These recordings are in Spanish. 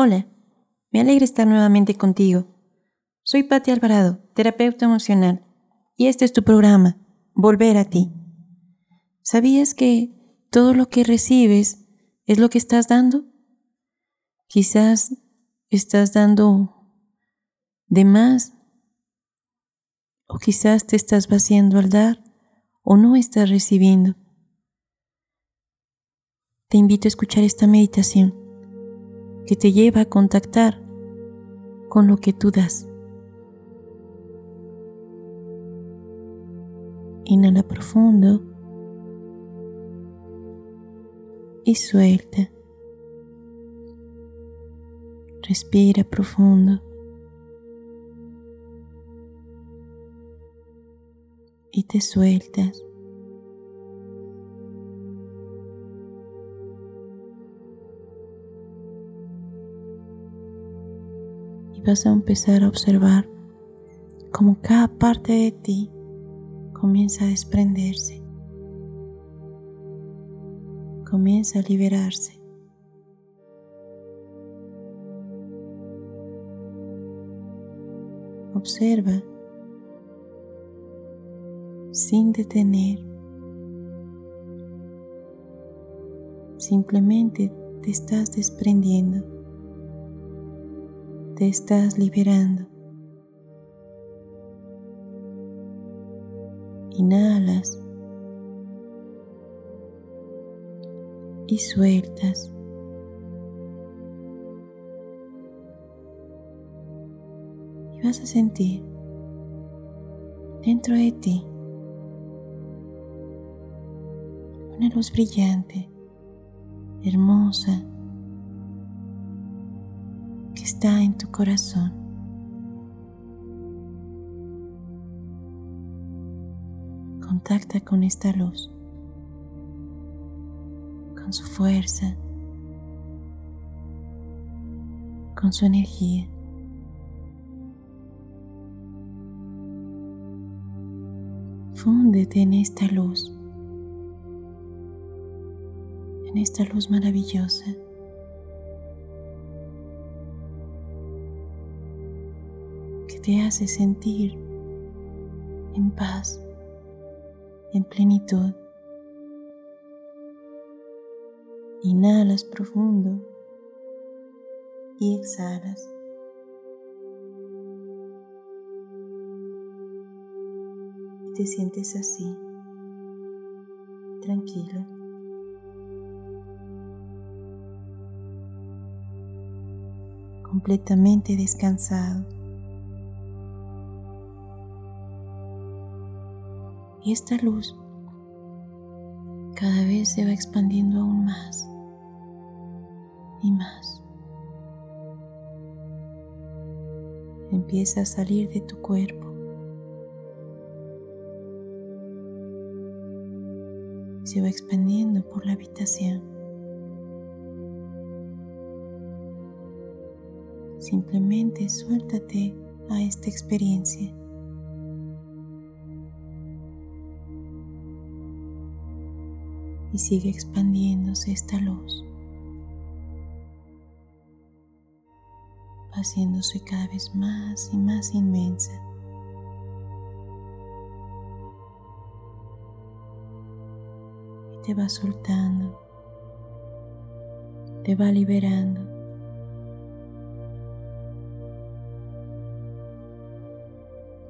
Hola, me alegra estar nuevamente contigo. Soy Patti Alvarado, terapeuta emocional, y este es tu programa, Volver a ti. ¿Sabías que todo lo que recibes es lo que estás dando? Quizás estás dando de más, o quizás te estás vaciando al dar, o no estás recibiendo. Te invito a escuchar esta meditación que te lleva a contactar con lo que tú das. Inhala profundo y suelta. Respira profundo. Y te sueltas. Vas a empezar a observar cómo cada parte de ti comienza a desprenderse, comienza a liberarse. Observa sin detener. Simplemente te estás desprendiendo te estás liberando. Inhalas y sueltas. Y vas a sentir dentro de ti una luz brillante, hermosa, está en tu corazón. Contacta con esta luz, con su fuerza, con su energía. Fúndete en esta luz, en esta luz maravillosa. Te hace sentir en paz, en plenitud. Inhalas profundo y exhalas. Y te sientes así, tranquila. completamente descansado. Y esta luz cada vez se va expandiendo aún más y más. Empieza a salir de tu cuerpo. Se va expandiendo por la habitación. Simplemente suéltate a esta experiencia. Y sigue expandiéndose esta luz, haciéndose cada vez más y más inmensa. Y te va soltando, te va liberando.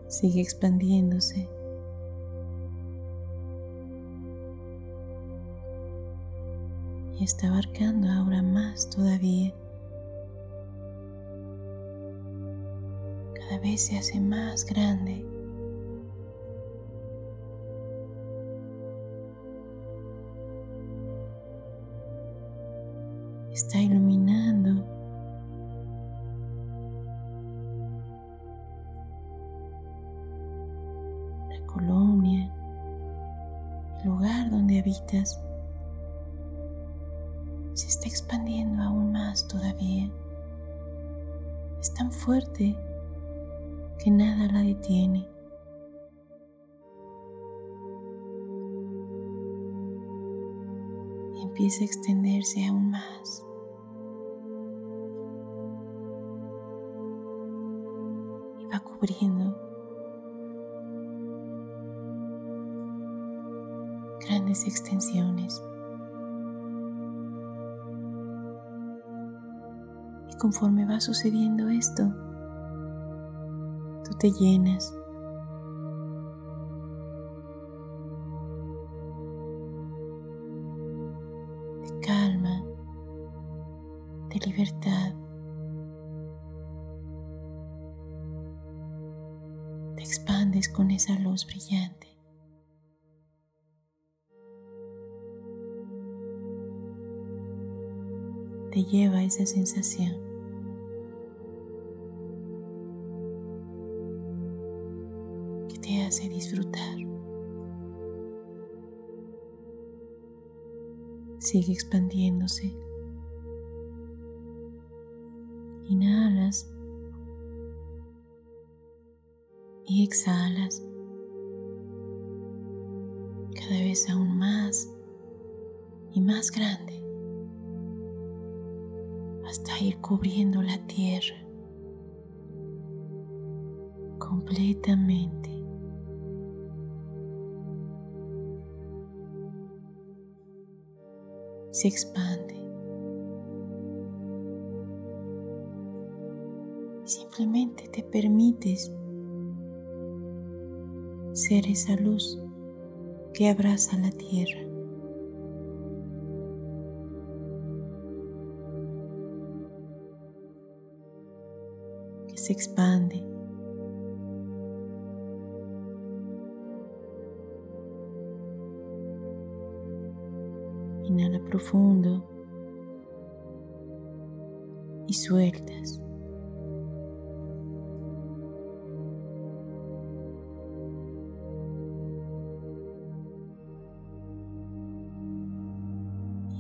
Sigue expandiéndose y está abarcando ahora más todavía. Cada vez se hace más grande. Está iluminando la colonia, el lugar donde habitas está expandiendo aún más todavía. Es tan fuerte que nada la detiene. Y empieza a extenderse aún más. Y va cubriendo grandes extensiones. Conforme va sucediendo esto, tú te llenas de calma, de libertad. Te expandes con esa luz brillante. te lleva esa sensación. Te hace disfrutar. Sigue expandiéndose. Inhalas y exhalas cada vez aún más y más grande hasta ir cubriendo la tierra completamente. Se expande. Simplemente te permites ser esa luz que abraza la tierra. se expande. Inhala profundo y sueltas.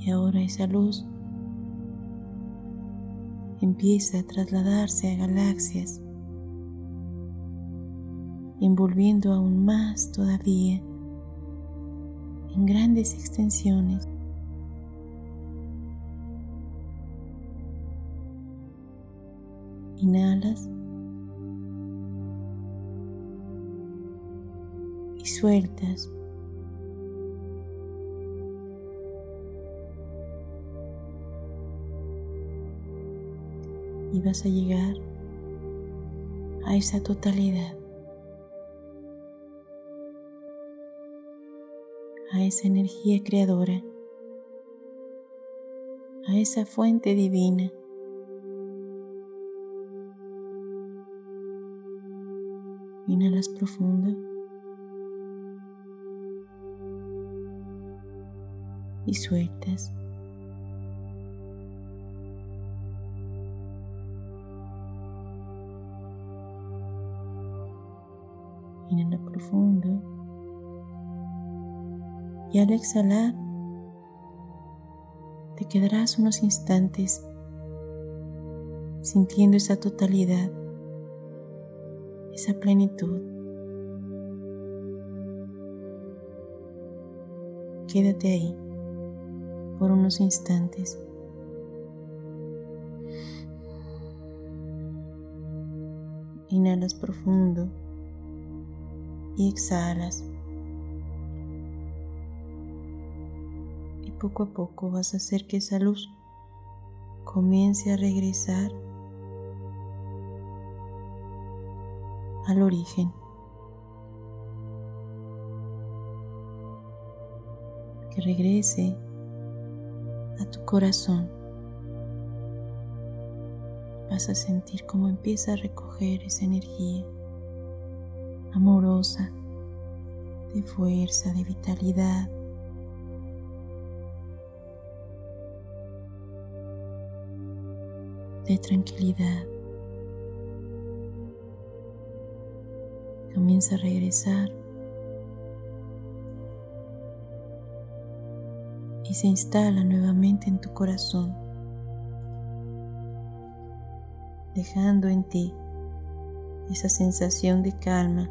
Y ahora esa luz empieza a trasladarse a galaxias, envolviendo aún más todavía en grandes extensiones. Y sueltas. y vas a llegar a esa totalidad, a esa energía creadora, a esa fuente divina. Inhalas profundo y sueltas. Inhala profundo. Y al exhalar, te quedarás unos instantes sintiendo esa totalidad, esa plenitud. Quédate ahí por unos instantes. Inhalas profundo y exhalas. Y poco a poco vas a hacer que esa luz comience a regresar al origen. Que regrese a tu corazón. Vas a sentir cómo empieza a recoger esa energía amorosa, de fuerza, de vitalidad. de tranquilidad. Comienza a regresar y se instala nuevamente en tu corazón, dejando en ti esa sensación de calma,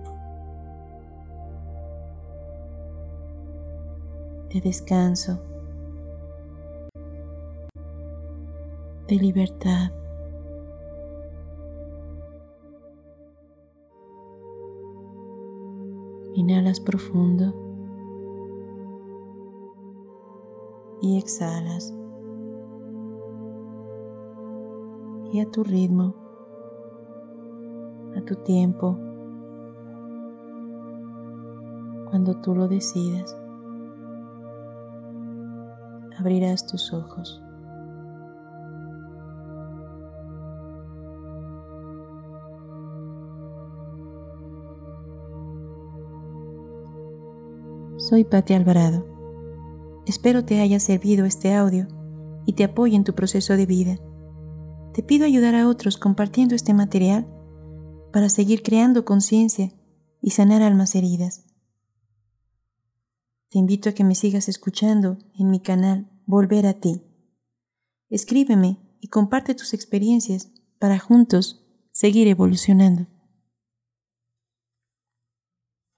de descanso, de libertad. Inhalas profundo y exhalas. Y a tu ritmo, a tu tiempo, cuando tú lo decidas, abrirás tus ojos. Soy Patti Alvarado. Espero te haya servido este audio y te apoye en tu proceso de vida. Te pido ayudar a otros compartiendo este material para seguir creando conciencia y sanar almas heridas. Te invito a que me sigas escuchando en mi canal Volver a ti. Escríbeme y comparte tus experiencias para juntos seguir evolucionando.